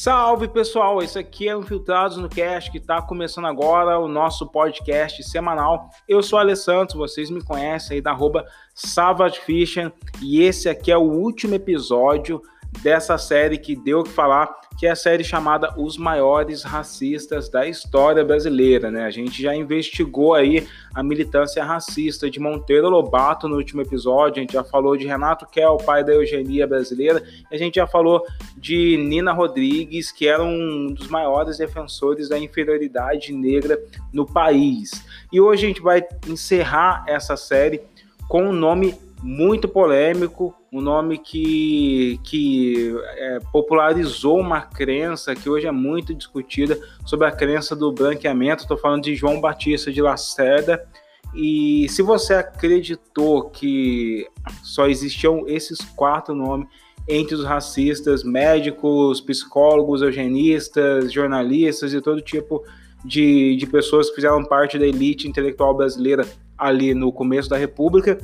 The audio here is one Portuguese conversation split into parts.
Salve pessoal, esse aqui é o Infiltrados no Cast que está começando agora o nosso podcast semanal. Eu sou Alessandro, vocês me conhecem aí da arroba Savage Fishing e esse aqui é o último episódio dessa série que deu o que falar que é a série chamada Os Maiores Racistas da História Brasileira, né? A gente já investigou aí a militância racista de Monteiro Lobato no último episódio, a gente já falou de Renato Kell, pai da eugenia brasileira, a gente já falou de Nina Rodrigues, que era um dos maiores defensores da inferioridade negra no país. E hoje a gente vai encerrar essa série com um nome muito polêmico, um nome que, que é, popularizou uma crença que hoje é muito discutida sobre a crença do branqueamento. Estou falando de João Batista de Lacerda. E se você acreditou que só existiam esses quatro nomes entre os racistas, médicos, psicólogos, eugenistas, jornalistas e todo tipo de, de pessoas que fizeram parte da elite intelectual brasileira ali no começo da República,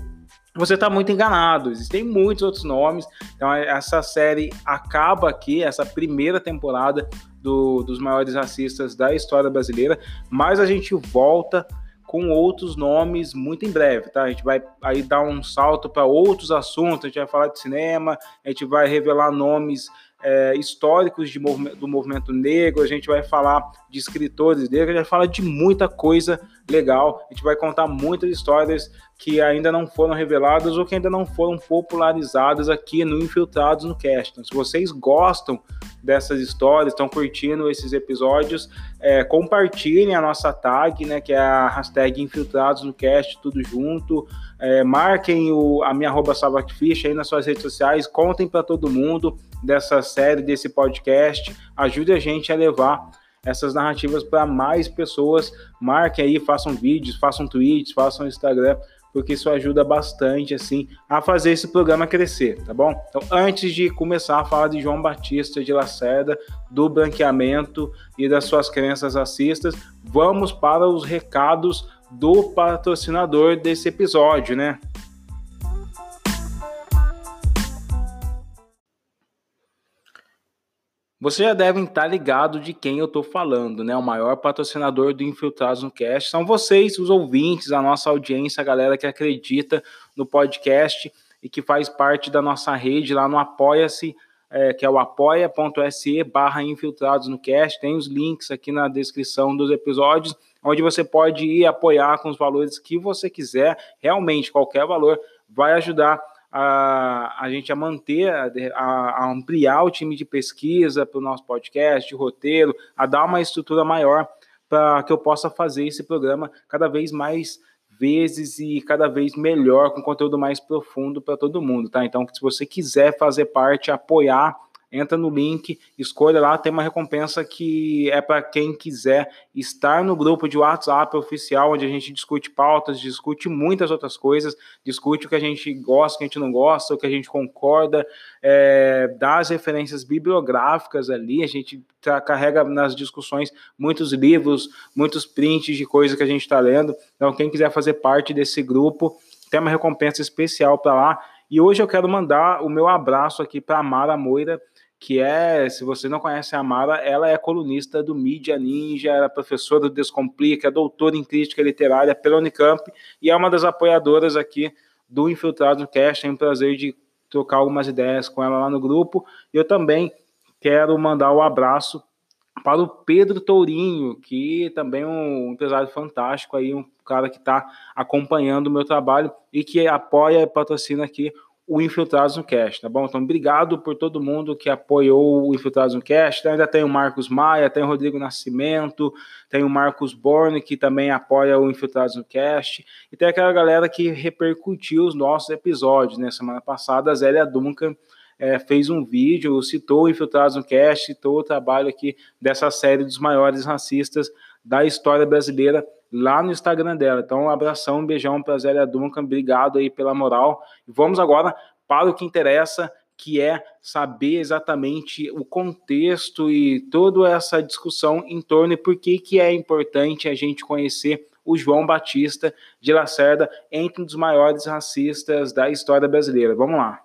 você está muito enganado. Existem muitos outros nomes. Então, essa série acaba aqui, essa primeira temporada do, dos maiores racistas da história brasileira, mas a gente volta com outros nomes muito em breve, tá? A gente vai aí dar um salto para outros assuntos, a gente vai falar de cinema, a gente vai revelar nomes é, históricos de, do movimento negro, a gente vai falar de escritores negros, a gente vai falar de muita coisa legal, a gente vai contar muitas histórias que ainda não foram reveladas ou que ainda não foram popularizadas aqui no Infiltrados no Cast. Então, se vocês gostam dessas histórias, estão curtindo esses episódios, é, compartilhem a nossa tag, né, que é a hashtag Infiltrados no Cast, tudo junto. É, marquem o, a minha arroba Fish aí nas suas redes sociais, contem para todo mundo dessa série, desse podcast, ajude a gente a levar essas narrativas para mais pessoas. Marquem aí, façam vídeos, façam tweets, façam Instagram, porque isso ajuda bastante assim a fazer esse programa crescer, tá bom? Então, antes de começar a falar de João Batista de Lacerda, do branqueamento e das suas crenças racistas, vamos para os recados do patrocinador desse episódio, né? Você já deve estar ligado de quem eu estou falando, né? O maior patrocinador do Infiltrados no Cast são vocês, os ouvintes, a nossa audiência, a galera que acredita no podcast e que faz parte da nossa rede lá no Apoia-se, é, que é o apoia.se barra Infiltrados no Cast. Tem os links aqui na descrição dos episódios, onde você pode ir apoiar com os valores que você quiser. Realmente, qualquer valor vai ajudar a, a gente a manter, a, a ampliar o time de pesquisa para o nosso podcast, de roteiro, a dar uma estrutura maior para que eu possa fazer esse programa cada vez mais vezes e cada vez melhor, com conteúdo mais profundo para todo mundo, tá? Então, se você quiser fazer parte, apoiar entra no link, escolha lá, tem uma recompensa que é para quem quiser estar no grupo de WhatsApp oficial, onde a gente discute pautas, discute muitas outras coisas, discute o que a gente gosta, o que a gente não gosta, o que a gente concorda, é, dá as referências bibliográficas ali, a gente tá, carrega nas discussões muitos livros, muitos prints de coisas que a gente está lendo. Então, quem quiser fazer parte desse grupo, tem uma recompensa especial para lá. E hoje eu quero mandar o meu abraço aqui para Mara Moira, que é, se você não conhece a Amara, ela é colunista do Mídia Ninja, é professora do Descomplica, é doutora em crítica literária pela Unicamp e é uma das apoiadoras aqui do Infiltrado Cast. Tenho o prazer de trocar algumas ideias com ela lá no grupo. Eu também quero mandar o um abraço para o Pedro Tourinho, que também é um empresário fantástico aí, um cara que está acompanhando o meu trabalho e que apoia e patrocina aqui o Infiltrados no Cast, tá bom? Então, obrigado por todo mundo que apoiou o Infiltrados no Cast. Ainda tem o Marcos Maia, tem o Rodrigo Nascimento, tem o Marcos Borne, que também apoia o Infiltrados no Cast. E tem aquela galera que repercutiu os nossos episódios, né? Semana passada, a Zélia Duncan é, fez um vídeo, citou o Infiltrados no Cast, citou o trabalho aqui dessa série dos maiores racistas da história brasileira lá no Instagram dela. Então, um abração, um beijão para Zélia Duncan, obrigado aí pela moral. Vamos agora para o que interessa, que é saber exatamente o contexto e toda essa discussão em torno e por que, que é importante a gente conhecer o João Batista de Lacerda, entre um dos maiores racistas da história brasileira. Vamos lá.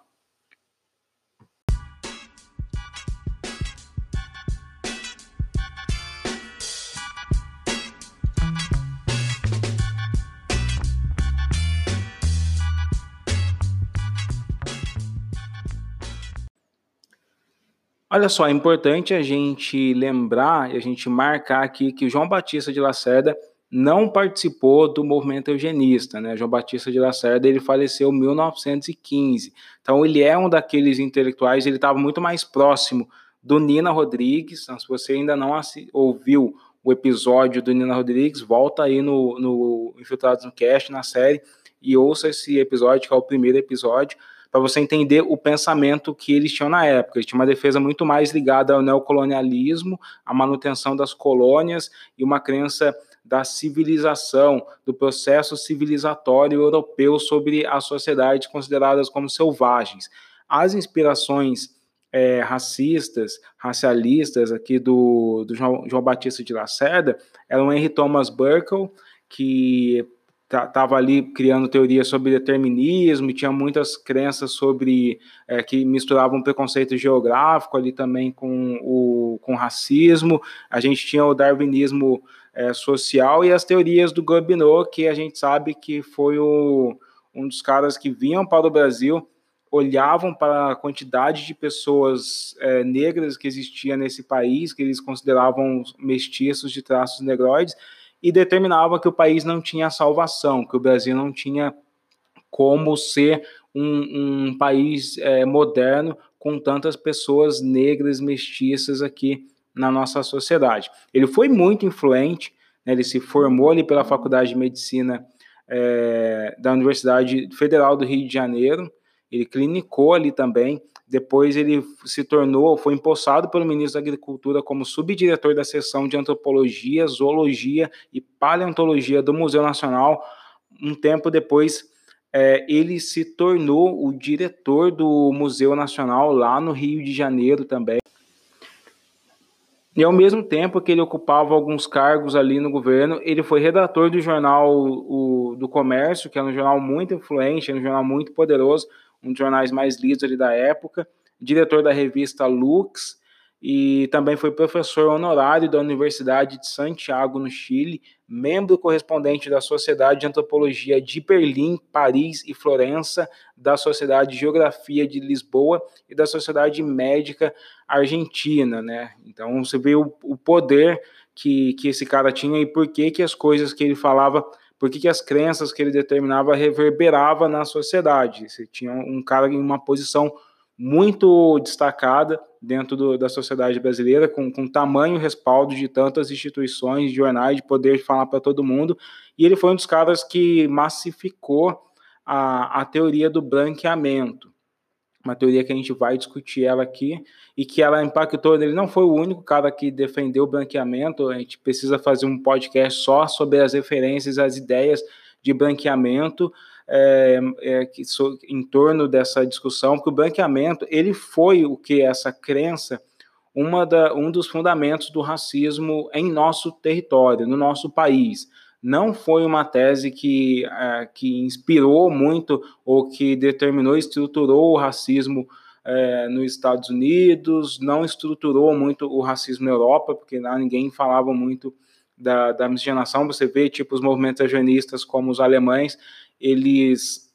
Olha só, é importante a gente lembrar e a gente marcar aqui que João Batista de Lacerda não participou do movimento eugenista, né? João Batista de Lacerda ele faleceu em 1915, então ele é um daqueles intelectuais, ele estava muito mais próximo do Nina Rodrigues. Então, se você ainda não ouviu o episódio do Nina Rodrigues, volta aí no, no Infiltrados no Cast, na série, e ouça esse episódio, que é o primeiro episódio para você entender o pensamento que eles tinham na época. Eles tinham uma defesa muito mais ligada ao neocolonialismo, à manutenção das colônias e uma crença da civilização, do processo civilizatório europeu sobre as sociedades consideradas como selvagens. As inspirações é, racistas, racialistas aqui do, do João, João Batista de Lacerda eram Henry Thomas Burkle, que estava ali criando teorias sobre determinismo tinha muitas crenças sobre é, que misturavam preconceito geográfico ali também com o com racismo. A gente tinha o darwinismo é, social e as teorias do Gobineau, que a gente sabe que foi o, um dos caras que vinham para o Brasil, olhavam para a quantidade de pessoas é, negras que existia nesse país, que eles consideravam mestiços de traços negroides, e determinava que o país não tinha salvação, que o Brasil não tinha como ser um, um país é, moderno com tantas pessoas negras, mestiças aqui na nossa sociedade. Ele foi muito influente, né, ele se formou ali pela Faculdade de Medicina é, da Universidade Federal do Rio de Janeiro, ele clinicou ali também, depois ele se tornou, foi empossado pelo ministro da Agricultura como subdiretor da seção de Antropologia, Zoologia e Paleontologia do Museu Nacional. Um tempo depois, é, ele se tornou o diretor do Museu Nacional lá no Rio de Janeiro também. E ao mesmo tempo que ele ocupava alguns cargos ali no governo, ele foi redator do jornal o, do Comércio, que é um jornal muito influente, é um jornal muito poderoso, um dos jornais mais lidos ali da época, diretor da revista Lux, e também foi professor honorário da Universidade de Santiago, no Chile, membro correspondente da Sociedade de Antropologia de Berlim, Paris e Florença, da Sociedade de Geografia de Lisboa e da Sociedade Médica Argentina, né? Então você vê o, o poder que, que esse cara tinha e por que, que as coisas que ele falava por que, as crenças que ele determinava reverberava na sociedade. Você tinha um cara em uma posição muito destacada dentro do, da sociedade brasileira, com, com tamanho respaldo de tantas instituições, jornais, de poder falar para todo mundo, e ele foi um dos caras que massificou a, a teoria do branqueamento uma teoria que a gente vai discutir ela aqui e que ela impactou. Ele não foi o único cara que defendeu o branqueamento. A gente precisa fazer um podcast só sobre as referências, as ideias de branqueamento é, é, que, so, em torno dessa discussão, porque o branqueamento ele foi o que essa crença uma da, um dos fundamentos do racismo em nosso território, no nosso país não foi uma tese que, é, que inspirou muito ou que determinou, estruturou o racismo é, nos Estados Unidos, não estruturou muito o racismo na Europa, porque lá ninguém falava muito da, da miscigenação. Você vê, tipo, os movimentos eugenistas como os alemães, eles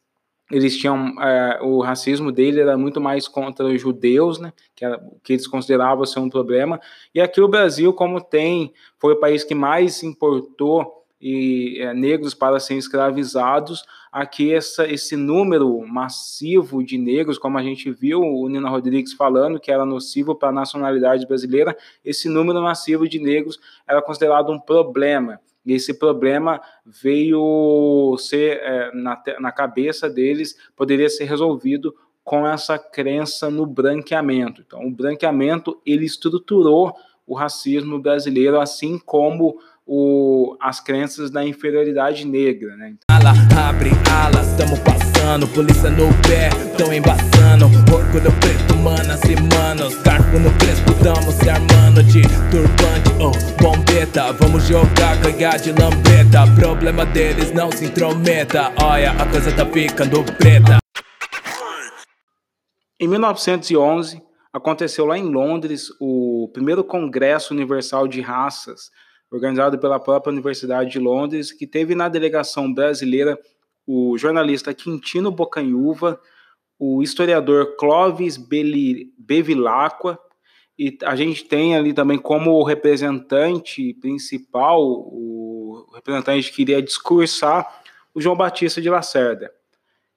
eles tinham é, o racismo dele era muito mais contra os judeus, né, que, era, que eles consideravam ser um problema. E aqui o Brasil, como tem, foi o país que mais importou e é, negros para serem escravizados, aqui essa, esse número massivo de negros, como a gente viu o Nina Rodrigues falando, que era nocivo para a nacionalidade brasileira, esse número massivo de negros era considerado um problema. E esse problema veio ser, é, na, na cabeça deles, poderia ser resolvido com essa crença no branqueamento. Então, o branqueamento, ele estruturou o racismo brasileiro, assim como o, as crenças da inferioridade negra, né? Ala, abre alas, estamos passando, polícia no pé, tão embaçando, orgulho preto, manas e manos, cargo no crespo, tamo se armando de turbante, oh, bombeta, vamos jogar, ganhar de lambeta, problema deles não se intrometa, olha, a coisa tá ficando preta. Em 1911, aconteceu lá em Londres o primeiro Congresso Universal de Raças, organizado pela própria Universidade de Londres, que teve na delegação brasileira o jornalista Quintino Bocanhuva, o historiador Clovis Bevilacqua e a gente tem ali também como representante principal, o representante que iria discursar, o João Batista de Lacerda.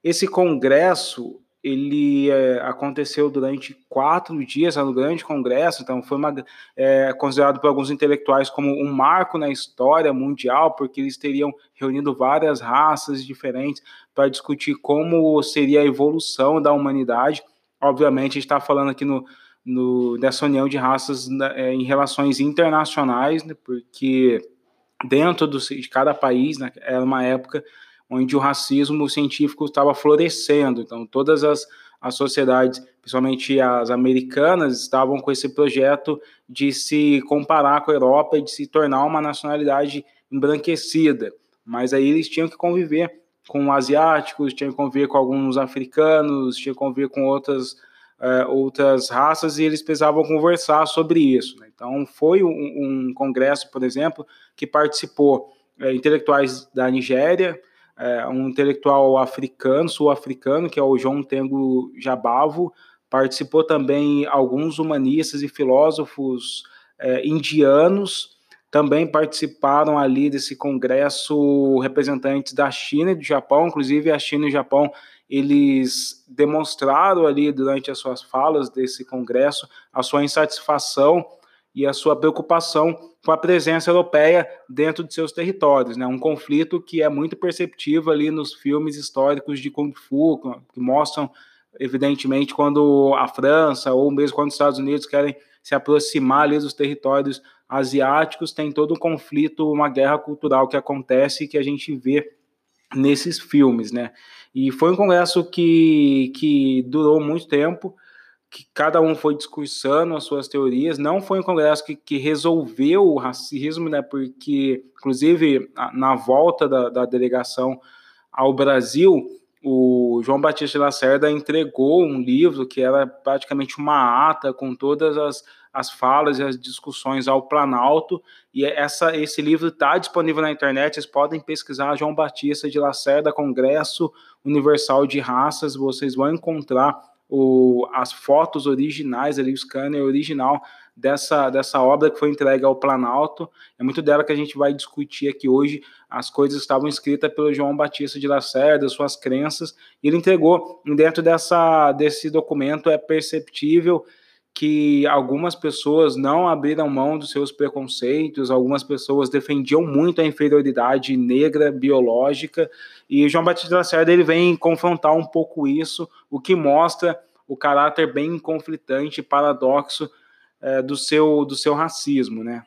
Esse congresso ele é, aconteceu durante quatro dias, no grande congresso, então foi uma, é, considerado por alguns intelectuais como um marco na história mundial, porque eles teriam reunido várias raças diferentes para discutir como seria a evolução da humanidade. Obviamente, a gente está falando aqui no, no, dessa união de raças né, é, em relações internacionais, né, porque dentro do, de cada país, né, era uma época onde o racismo científico estava florescendo. Então, todas as, as sociedades, principalmente as americanas, estavam com esse projeto de se comparar com a Europa e de se tornar uma nacionalidade embranquecida. Mas aí eles tinham que conviver com asiáticos, tinham que conviver com alguns africanos, tinham que conviver com outras, uh, outras raças e eles precisavam conversar sobre isso. Né? Então, foi um, um, congresso, por exemplo, que participou uh, intelectuais da Nigéria, é, um intelectual africano, sul-africano, que é o João Tengo Jabavo, participou também alguns humanistas e filósofos é, indianos, também participaram ali desse congresso representantes da China e do Japão, inclusive a China e o Japão, eles demonstraram ali durante as suas falas desse congresso a sua insatisfação e a sua preocupação com a presença europeia dentro de seus territórios, né? Um conflito que é muito perceptível ali nos filmes históricos de Kung Fu, que mostram evidentemente quando a França ou mesmo quando os Estados Unidos querem se aproximar ali dos territórios asiáticos, tem todo um conflito, uma guerra cultural que acontece e que a gente vê nesses filmes, né? E foi um congresso que, que durou muito tempo, que cada um foi discursando as suas teorias. Não foi um congresso que, que resolveu o racismo, né? Porque, inclusive, na volta da, da delegação ao Brasil, o João Batista de Lacerda entregou um livro que era praticamente uma ata com todas as, as falas e as discussões ao Planalto, e essa, esse livro está disponível na internet, vocês podem pesquisar João Batista de Lacerda, Congresso Universal de Raças, vocês vão encontrar o, as fotos originais ali, o scanner original dessa, dessa obra que foi entregue ao Planalto. É muito dela que a gente vai discutir aqui hoje. As coisas estavam escritas pelo João Batista de Lacerda, suas crenças, ele entregou. Dentro dessa, desse documento é perceptível que algumas pessoas não abriram mão dos seus preconceitos, algumas pessoas defendiam muito a inferioridade negra biológica, e João Batista Lacerda ele vem confrontar um pouco isso, o que mostra o caráter bem conflitante paradoxo é, do, seu, do seu racismo, né?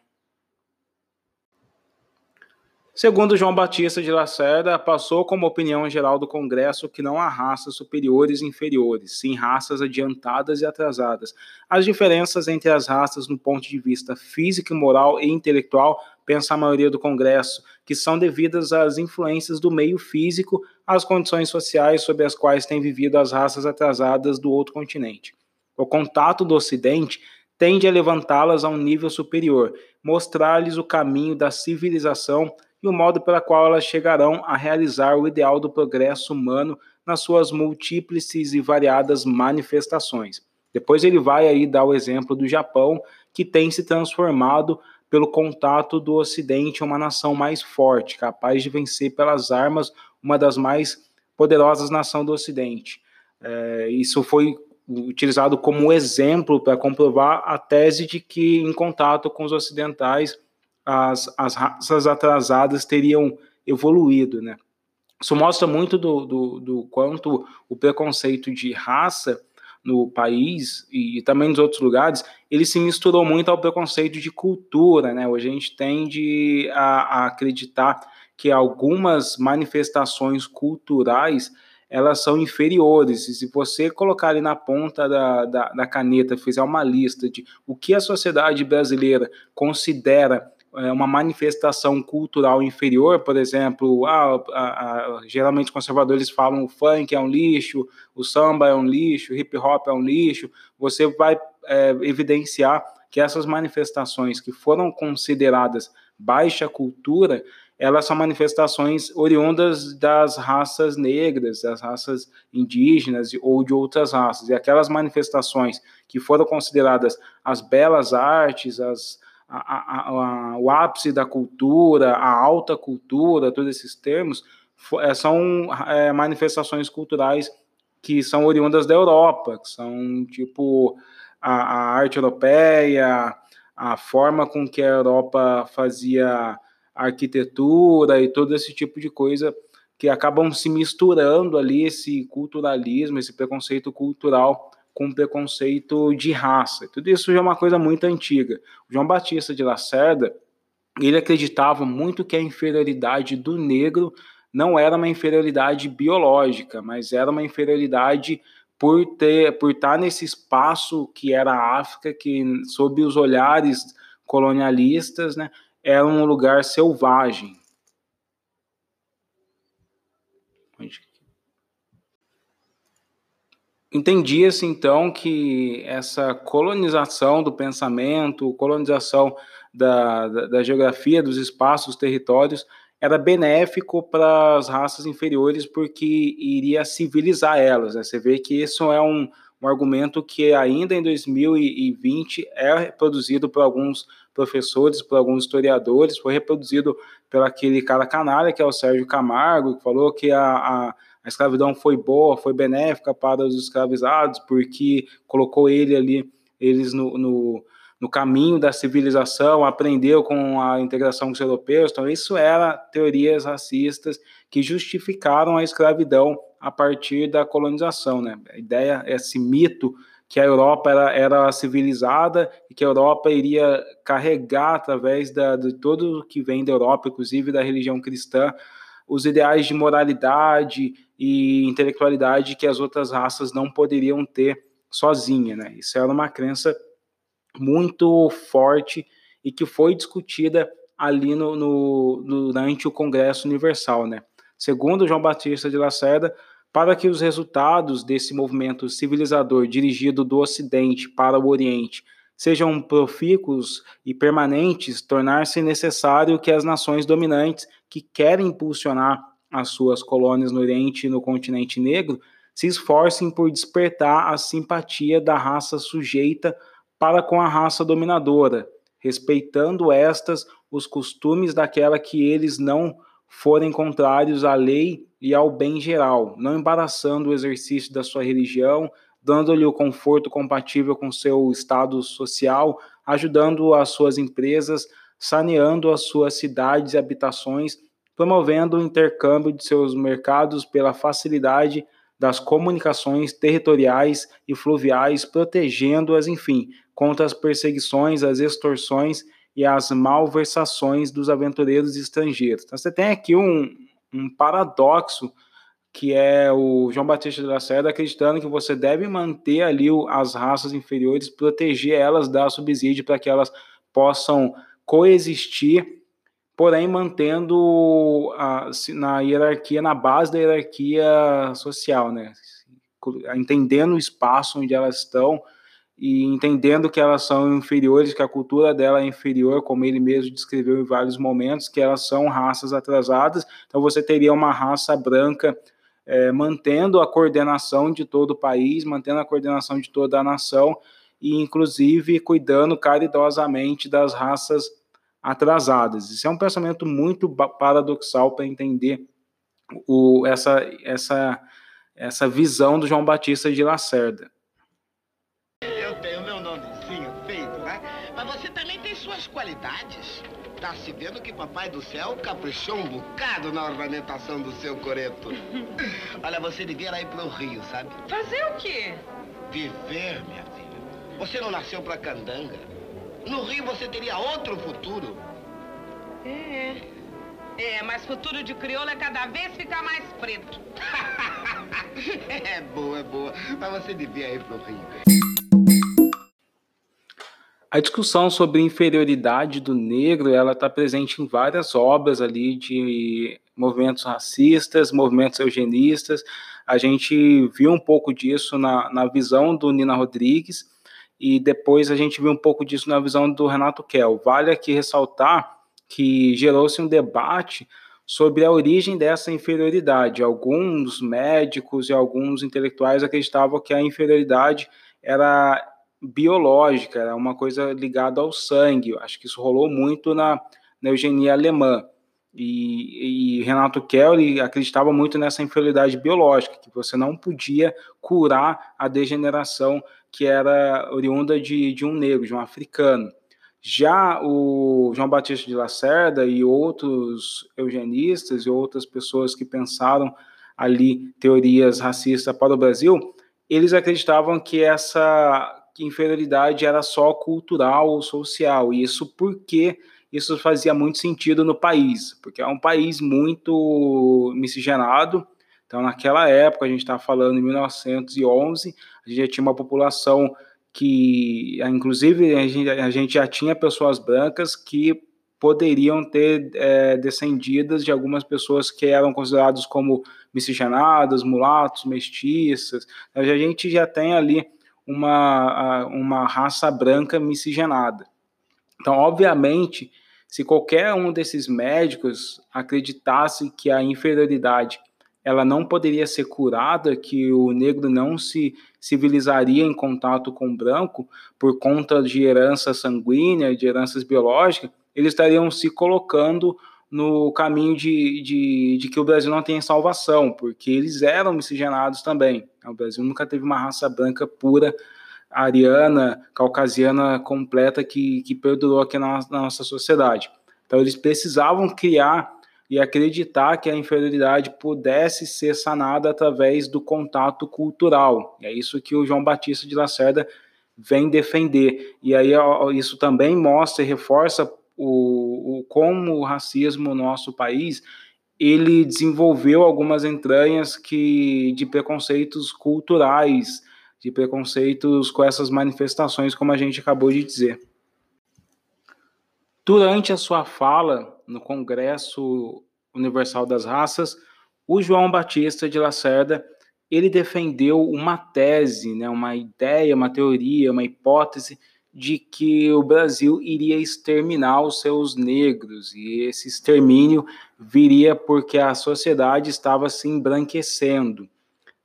Segundo João Batista de Lacerda, passou como opinião geral do Congresso que não há raças superiores e inferiores, sim raças adiantadas e atrasadas. As diferenças entre as raças no ponto de vista físico, moral e intelectual, pensa a maioria do Congresso, que são devidas às influências do meio físico, às condições sociais sob as quais têm vivido as raças atrasadas do outro continente. O contato do Ocidente tende a levantá-las a um nível superior, mostrar-lhes o caminho da civilização e o modo pela qual elas chegarão a realizar o ideal do progresso humano nas suas múltiples e variadas manifestações. Depois ele vai aí dar o exemplo do Japão, que tem se transformado pelo contato do Ocidente uma nação mais forte, capaz de vencer pelas armas uma das mais poderosas nações do Ocidente. É, isso foi utilizado como exemplo para comprovar a tese de que, em contato com os ocidentais, as, as raças atrasadas teriam evoluído, né? Isso mostra muito do, do, do quanto o preconceito de raça no país e também nos outros lugares, ele se misturou muito ao preconceito de cultura, né? Hoje a gente tende a, a acreditar que algumas manifestações culturais elas são inferiores. E se você colocar ali na ponta da, da, da caneta, fizer uma lista de o que a sociedade brasileira considera uma manifestação cultural inferior, por exemplo, ah, geralmente conservadores falam o funk é um lixo, o samba é um lixo, o hip hop é um lixo, você vai é, evidenciar que essas manifestações que foram consideradas baixa cultura, elas são manifestações oriundas das raças negras, das raças indígenas ou de outras raças. E aquelas manifestações que foram consideradas as belas artes, as, a, a, a, o ápice da cultura, a alta cultura, todos esses termos, é, são é, manifestações culturais que são oriundas da Europa, que são tipo a, a arte europeia, a forma com que a Europa fazia arquitetura e todo esse tipo de coisa que acabam se misturando ali esse culturalismo, esse preconceito cultural com preconceito de raça. Tudo isso já é uma coisa muito antiga. O João Batista de Lacerda, ele acreditava muito que a inferioridade do negro não era uma inferioridade biológica, mas era uma inferioridade por ter por estar nesse espaço que era a África, que sob os olhares colonialistas, né, era um lugar selvagem. Entendia-se então que essa colonização do pensamento, colonização da, da, da geografia, dos espaços, territórios, era benéfico para as raças inferiores porque iria civilizar elas. Né? Você vê que isso é um, um argumento que ainda em 2020 é reproduzido por alguns professores, por alguns historiadores, foi reproduzido pelo aquele cara canalha, que é o Sérgio Camargo, que falou que a, a, a escravidão foi boa, foi benéfica para os escravizados, porque colocou ele ali, eles no, no, no caminho da civilização, aprendeu com a integração com os europeus, então isso era teorias racistas que justificaram a escravidão a partir da colonização, né? A ideia, esse mito que a Europa era, era civilizada e que a Europa iria carregar através da, de todo o que vem da Europa, inclusive da religião cristã, os ideais de moralidade e intelectualidade que as outras raças não poderiam ter sozinha, né? Isso era uma crença muito forte e que foi discutida ali no, no, durante o Congresso Universal, né? Segundo João Batista de Lacerda, para que os resultados desse movimento civilizador dirigido do Ocidente para o Oriente sejam profícuos e permanentes, tornar-se necessário que as nações dominantes que querem impulsionar as suas colônias no Oriente e no continente negro se esforcem por despertar a simpatia da raça sujeita para com a raça dominadora, respeitando estas os costumes daquela que eles não forem contrários à lei e ao bem geral, não embaraçando o exercício da sua religião, dando-lhe o conforto compatível com seu estado social, ajudando as suas empresas, saneando as suas cidades e habitações, promovendo o intercâmbio de seus mercados pela facilidade das comunicações territoriais e fluviais, protegendo-as, enfim, contra as perseguições, as extorsões e as malversações dos aventureiros estrangeiros. Então você tem aqui um, um paradoxo que é o João Batista de Lacerda acreditando que você deve manter ali as raças inferiores, proteger elas, dar subsídio para que elas possam coexistir, porém mantendo a, na hierarquia, na base da hierarquia social, né? entendendo o espaço onde elas estão, e entendendo que elas são inferiores, que a cultura dela é inferior, como ele mesmo descreveu em vários momentos, que elas são raças atrasadas. Então você teria uma raça branca é, mantendo a coordenação de todo o país, mantendo a coordenação de toda a nação e inclusive cuidando caridosamente das raças atrasadas. Isso é um pensamento muito paradoxal para entender o, essa, essa, essa visão do João Batista de Lacerda. Tá se vendo que Papai do Céu caprichou um bocado na ornamentação do seu coreto. Olha, você devia ir pro Rio, sabe? Fazer o quê? Viver, minha filha. Você não nasceu pra candanga. No Rio você teria outro futuro. É. É, mas futuro de crioula é cada vez ficar mais preto. é boa, é boa. Mas você devia ir pro Rio. A discussão sobre inferioridade do negro, ela está presente em várias obras ali de movimentos racistas, movimentos eugenistas. A gente viu um pouco disso na, na visão do Nina Rodrigues e depois a gente viu um pouco disso na visão do Renato Kell. Vale aqui ressaltar que gerou-se um debate sobre a origem dessa inferioridade. Alguns médicos e alguns intelectuais acreditavam que a inferioridade era biológica, era uma coisa ligada ao sangue. Acho que isso rolou muito na, na eugenia alemã. E, e, Renato Kelly acreditava muito nessa inferioridade biológica, que você não podia curar a degeneração que era oriunda de, de um negro, de um africano. Já o João Batista de Lacerda e outros eugenistas e outras pessoas que pensaram ali teorias racistas para o Brasil, eles acreditavam que essa inferioridade era só cultural ou social. E isso porque isso fazia muito sentido no país, porque é um país muito miscigenado. Então, naquela época, a gente está falando em 1911, a gente já tinha uma população que, inclusive, a gente, a gente já tinha pessoas brancas que poderiam ter é, descendidas de algumas pessoas que eram consideradas como miscigenadas, mulatos, mestiças. A gente já tem ali uma, uma raça branca miscigenada. Então, obviamente, se qualquer um desses médicos acreditasse que a inferioridade ela não poderia ser curada, que o negro não se civilizaria em contato com o branco por conta de herança sanguínea, de heranças biológicas, eles estariam se colocando no caminho de, de, de, que o Brasil não tem salvação, porque eles eram miscigenados também. O Brasil nunca teve uma raça branca pura, ariana, caucasiana completa que, que perdurou aqui na, na nossa sociedade. Então eles precisavam criar e acreditar que a inferioridade pudesse ser sanada através do contato cultural. É isso que o João Batista de Lacerda vem defender. E aí isso também mostra e reforça o, o como o racismo no nosso país ele desenvolveu algumas entranhas que de preconceitos culturais, de preconceitos com essas manifestações, como a gente acabou de dizer. Durante a sua fala no Congresso Universal das Raças, o João Batista de Lacerda ele defendeu uma tese, né, uma ideia, uma teoria, uma hipótese de que o Brasil iria exterminar os seus negros e esse extermínio viria porque a sociedade estava se embranquecendo,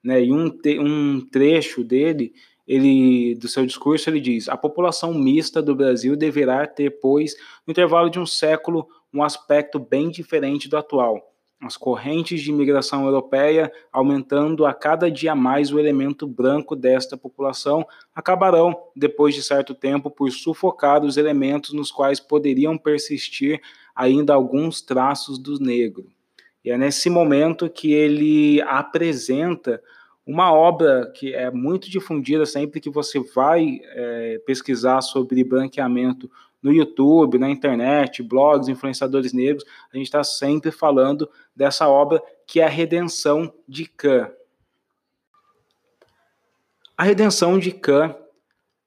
né? E um, um trecho dele ele, do seu discurso, ele diz: a população mista do Brasil deverá ter, pois, no intervalo de um século, um aspecto bem diferente do atual. As correntes de imigração europeia, aumentando a cada dia mais o elemento branco desta população, acabarão, depois de certo tempo, por sufocar os elementos nos quais poderiam persistir ainda alguns traços do negro. E é nesse momento que ele apresenta uma obra que é muito difundida sempre que você vai é, pesquisar sobre branqueamento no YouTube, na internet, blogs, influenciadores negros, a gente está sempre falando dessa obra que é a Redenção de Cã. A Redenção de Cã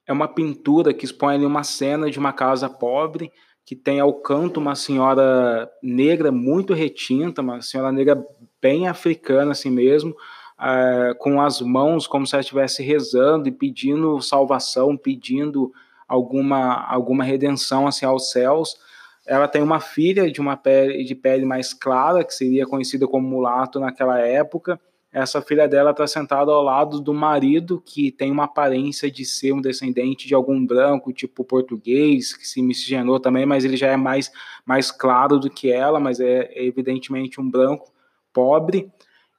é uma pintura que expõe ali uma cena de uma casa pobre que tem ao canto uma senhora negra muito retinta, uma senhora negra bem africana assim mesmo, uh, com as mãos como se ela estivesse rezando e pedindo salvação, pedindo alguma, alguma redenção assim, aos céus. Ela tem uma filha de uma pele de pele mais clara, que seria conhecida como mulato naquela época. Essa filha dela está sentada ao lado do marido, que tem uma aparência de ser um descendente de algum branco, tipo português, que se miscigenou também, mas ele já é mais, mais claro do que ela, mas é, é evidentemente um branco pobre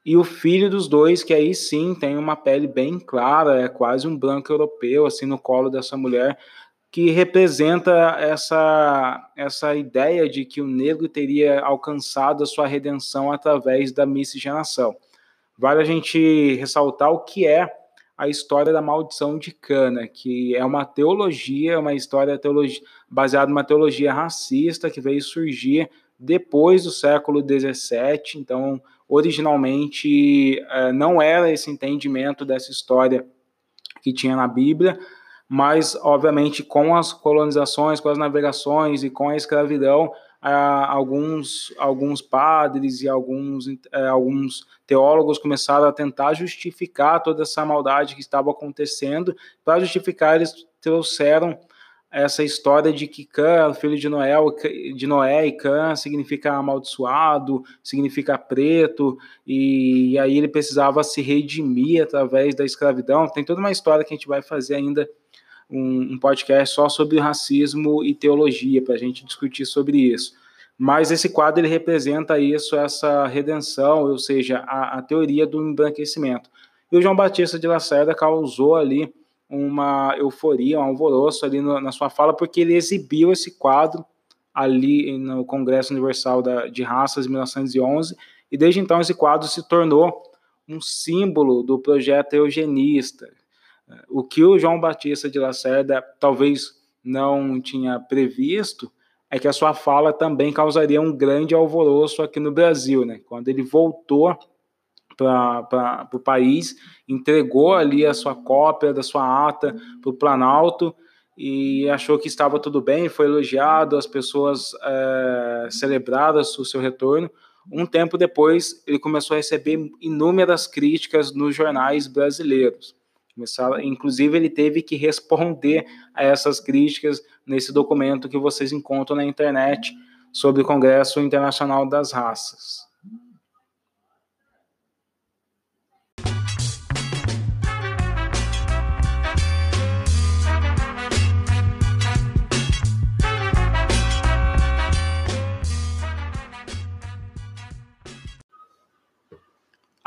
e o filho dos dois, que aí sim tem uma pele bem clara, é quase um branco europeu, assim, no colo dessa mulher, que representa essa, essa ideia de que o negro teria alcançado a sua redenção através da miscigenação. Vale a gente ressaltar o que é a história da maldição de Cana, que é uma teologia, uma história teologia, baseada numa teologia racista que veio surgir depois do século XVII, então originalmente é, não era esse entendimento dessa história que tinha na Bíblia, mas obviamente com as colonizações, com as navegações e com a escravidão, é, alguns, alguns padres e alguns, é, alguns teólogos começaram a tentar justificar toda essa maldade que estava acontecendo. Para justificar, eles trouxeram essa história de que Cã, filho de Noé, de Noé e Cã significa amaldiçoado, significa preto, e, e, aí ele precisava se redimir através da escravidão. Tem toda uma história que a gente vai fazer ainda um, um podcast só sobre racismo e teologia para a gente discutir sobre isso. Mas esse quadro ele representa isso, essa redenção, ou seja, a, a teoria do embranquecimento. E o João Batista de Lacerda causou ali uma euforia, um alvoroço ali no, na sua fala, porque ele exibiu esse quadro ali no Congresso Universal da, de Raças em 1911, e desde então esse quadro se tornou um símbolo do projeto eugenista. O que o João Batista de Lacerda talvez não tinha previsto é que a sua fala também causaria um grande alvoroço aqui no Brasil, né? Quando ele voltou para o país, entregou ali a sua cópia da sua ata para o Planalto e achou que estava tudo bem, foi elogiado, as pessoas é, celebraram o seu retorno. Um tempo depois, ele começou a receber inúmeras críticas nos jornais brasileiros. Inclusive, ele teve que responder a essas críticas nesse documento que vocês encontram na internet sobre o Congresso Internacional das Raças.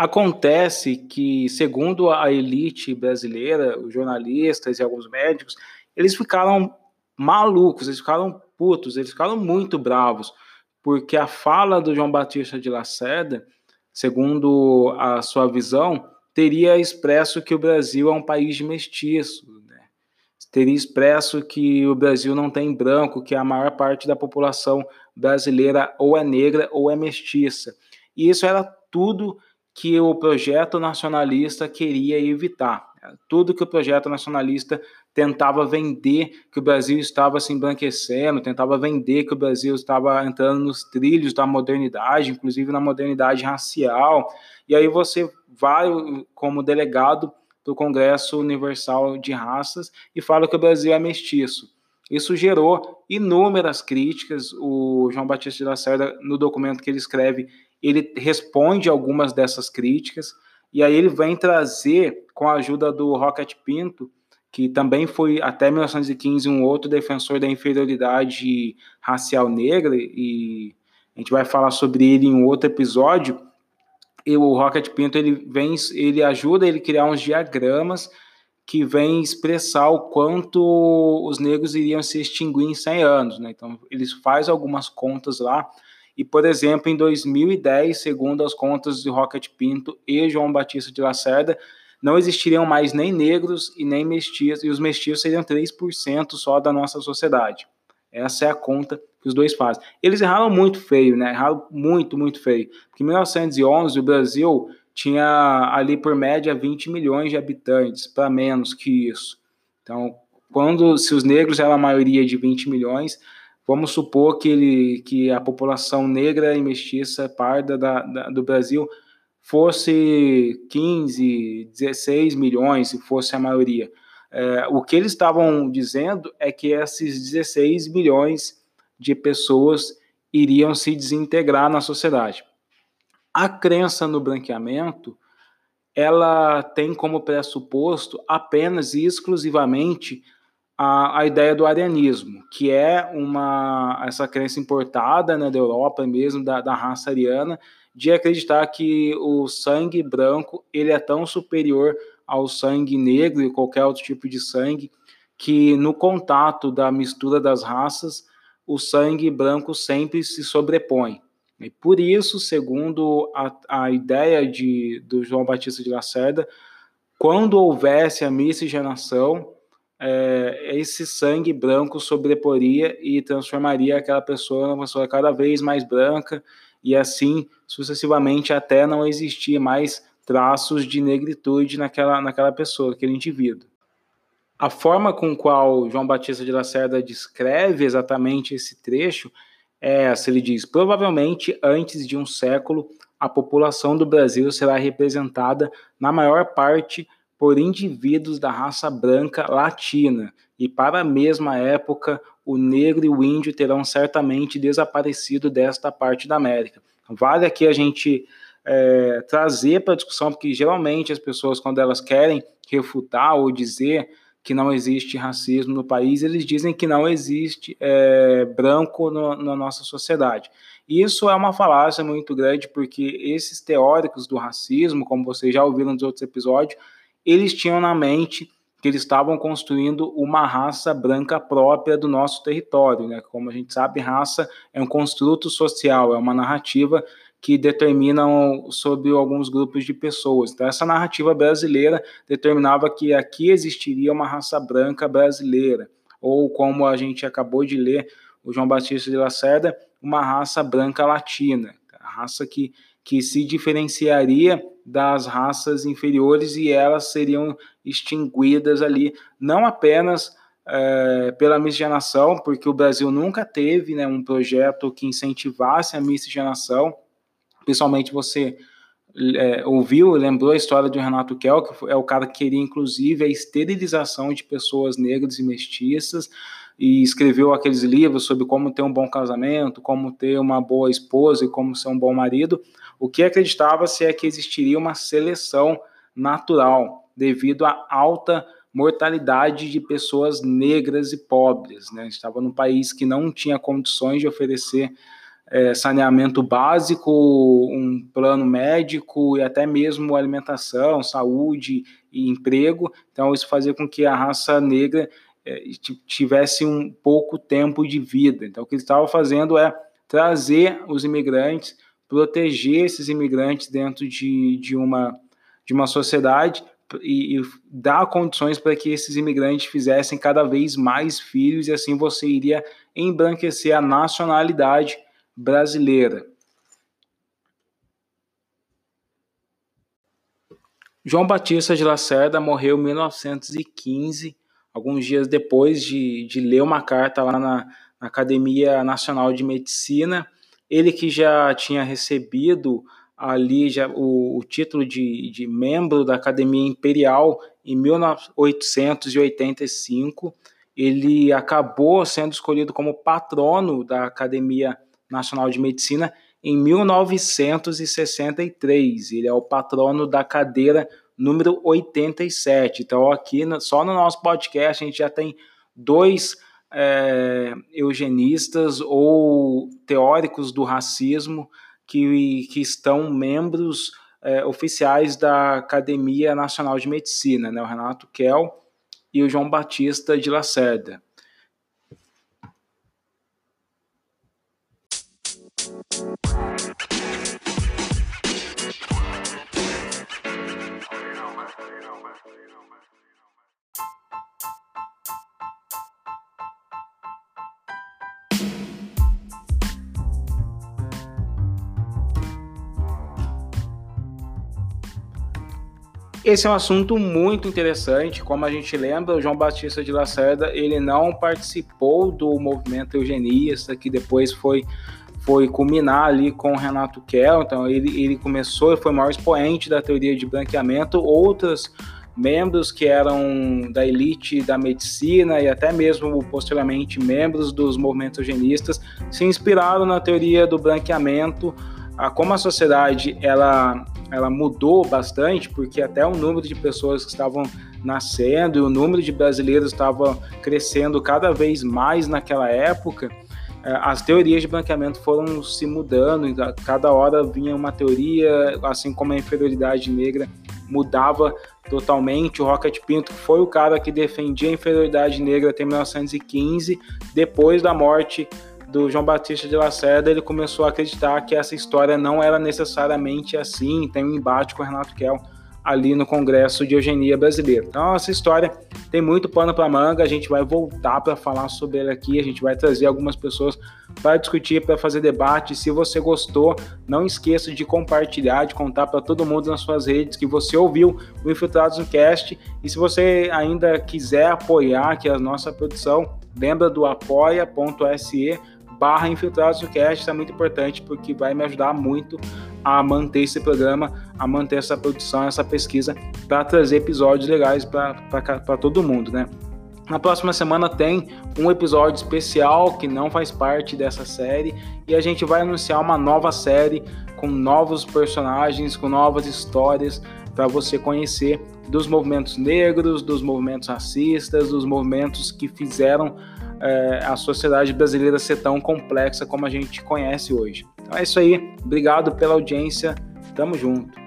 Acontece que, segundo a elite brasileira, os jornalistas e alguns médicos, eles ficaram malucos, eles ficaram putos, eles ficaram muito bravos, porque a fala do João Batista de Lacerda, segundo a sua visão, teria expresso que o Brasil é um país de mestiço, né? teria expresso que o Brasil não tem branco, que a maior parte da população brasileira ou é negra ou é mestiça. E isso era tudo que o projeto nacionalista queria evitar. Tudo que o projeto nacionalista tentava vender que o Brasil estava se embranquecendo, tentava vender que o Brasil estava entrando nos trilhos da modernidade, inclusive na modernidade racial. E aí você vai como delegado do Congresso Universal de Raças e fala que o Brasil é mestiço. Isso gerou inúmeras críticas. O João Batista de Lacerda, no documento que ele escreve, ele responde algumas dessas críticas, e aí ele vem trazer, com a ajuda do Rocket Pinto, que também foi até 1915 um outro defensor da inferioridade racial negra, e a gente vai falar sobre ele em outro episódio. E o Rocket Pinto ele vem, ele ajuda ele criar uns diagramas que vem expressar o quanto os negros iriam se extinguir em 100 anos, né? Então, eles faz algumas contas lá e, por exemplo, em 2010, segundo as contas de Rocket Pinto e João Batista de Lacerda, não existiriam mais nem negros e nem mestiços, e os mestiços seriam 3% só da nossa sociedade. Essa é a conta que os dois fazem. Eles erraram muito feio, né? Erraram muito, muito feio. Porque em 1911 o Brasil tinha ali por média 20 milhões de habitantes, para menos que isso. Então, quando se os negros eram a maioria de 20 milhões, Vamos supor que, ele, que a população negra e mestiça parda da, da, do Brasil fosse 15, 16 milhões, se fosse a maioria. É, o que eles estavam dizendo é que esses 16 milhões de pessoas iriam se desintegrar na sociedade. A crença no branqueamento, ela tem como pressuposto apenas e exclusivamente a, a ideia do arianismo, que é uma essa crença importada né, da Europa mesmo, da, da raça ariana, de acreditar que o sangue branco ele é tão superior ao sangue negro e qualquer outro tipo de sangue, que no contato da mistura das raças, o sangue branco sempre se sobrepõe. E por isso, segundo a, a ideia de, do João Batista de Lacerda, quando houvesse a miscigenação, é, esse sangue branco sobreporia e transformaria aquela pessoa numa pessoa cada vez mais branca e assim sucessivamente até não existir mais traços de negritude naquela, naquela pessoa, aquele indivíduo. A forma com qual João Batista de Lacerda descreve exatamente esse trecho é essa, ele diz, provavelmente antes de um século a população do Brasil será representada na maior parte por indivíduos da raça branca latina. E para a mesma época o negro e o índio terão certamente desaparecido desta parte da América. Vale aqui a gente é, trazer para a discussão, porque geralmente as pessoas, quando elas querem refutar ou dizer que não existe racismo no país, eles dizem que não existe é, branco no, na nossa sociedade. Isso é uma falácia muito grande, porque esses teóricos do racismo, como vocês já ouviram nos outros episódios, eles tinham na mente que eles estavam construindo uma raça branca própria do nosso território. Né? Como a gente sabe, raça é um construto social, é uma narrativa que determinam sobre alguns grupos de pessoas. Então, essa narrativa brasileira determinava que aqui existiria uma raça branca brasileira, ou como a gente acabou de ler, o João Batista de Lacerda, uma raça branca latina, a raça que, que se diferenciaria das raças inferiores e elas seriam extinguidas ali, não apenas é, pela miscigenação, porque o Brasil nunca teve né, um projeto que incentivasse a miscigenação, principalmente você é, ouviu, lembrou a história de Renato Kell, que é o cara que queria inclusive a esterilização de pessoas negras e mestiças, e escreveu aqueles livros sobre como ter um bom casamento, como ter uma boa esposa e como ser um bom marido. O que acreditava-se é que existiria uma seleção natural devido à alta mortalidade de pessoas negras e pobres. Né? Estava num país que não tinha condições de oferecer é, saneamento básico, um plano médico e até mesmo alimentação, saúde e emprego. Então, isso fazia com que a raça negra é, tivesse um pouco tempo de vida. Então, o que eles estavam fazendo é trazer os imigrantes, proteger esses imigrantes dentro de, de, uma, de uma sociedade e, e dar condições para que esses imigrantes fizessem cada vez mais filhos, e assim você iria embranquecer a nacionalidade brasileira. João Batista de Lacerda morreu em 1915 alguns dias depois de, de ler uma carta lá na, na Academia Nacional de Medicina, ele que já tinha recebido ali já o, o, título de, de membro da Academia Imperial em 1885, ele acabou sendo escolhido como patrono da Academia Nacional de Medicina em 1963. Ele é o patrono da cadeira número 87. Então, aqui só no nosso podcast a gente já tem dois é, eugenistas ou teóricos do racismo que, que estão membros é, oficiais da Academia Nacional de Medicina, né? o Renato Kell e o João Batista de Lacerda. Esse é um assunto muito interessante, como a gente lembra, o João Batista de Lacerda, ele não participou do movimento eugenista, que depois foi foi culminar ali com o Renato Kell, então ele, ele começou e foi o maior expoente da teoria de branqueamento, outros membros que eram da elite da medicina e até mesmo posteriormente membros dos movimentos eugenistas se inspiraram na teoria do branqueamento, a como a sociedade ela ela mudou bastante, porque até o número de pessoas que estavam nascendo e o número de brasileiros estava crescendo cada vez mais naquela época, é, as teorias de branqueamento foram se mudando, cada hora vinha uma teoria, assim como a inferioridade negra mudava totalmente. O Rocket Pinto foi o cara que defendia a inferioridade negra até 1915, depois da morte do João Batista de Lacerda, ele começou a acreditar que essa história não era necessariamente assim, tem um embate com o Renato Kell ali no Congresso de Eugenia Brasileiro. Então, essa história tem muito pano para manga, a gente vai voltar para falar sobre ela aqui, a gente vai trazer algumas pessoas para discutir, para fazer debate. Se você gostou, não esqueça de compartilhar, de contar para todo mundo nas suas redes que você ouviu o Infiltrados no Cast. E se você ainda quiser apoiar aqui a nossa produção, lembra do apoia.se barra Infiltrados no Cast, isso é muito importante porque vai me ajudar muito a manter esse programa, a manter essa produção, essa pesquisa, para trazer episódios legais para todo mundo, né? Na próxima semana tem um episódio especial que não faz parte dessa série e a gente vai anunciar uma nova série com novos personagens, com novas histórias para você conhecer dos movimentos negros, dos movimentos racistas, dos movimentos que fizeram é, a sociedade brasileira ser tão complexa como a gente conhece hoje. Então é isso aí. Obrigado pela audiência. Tamo junto.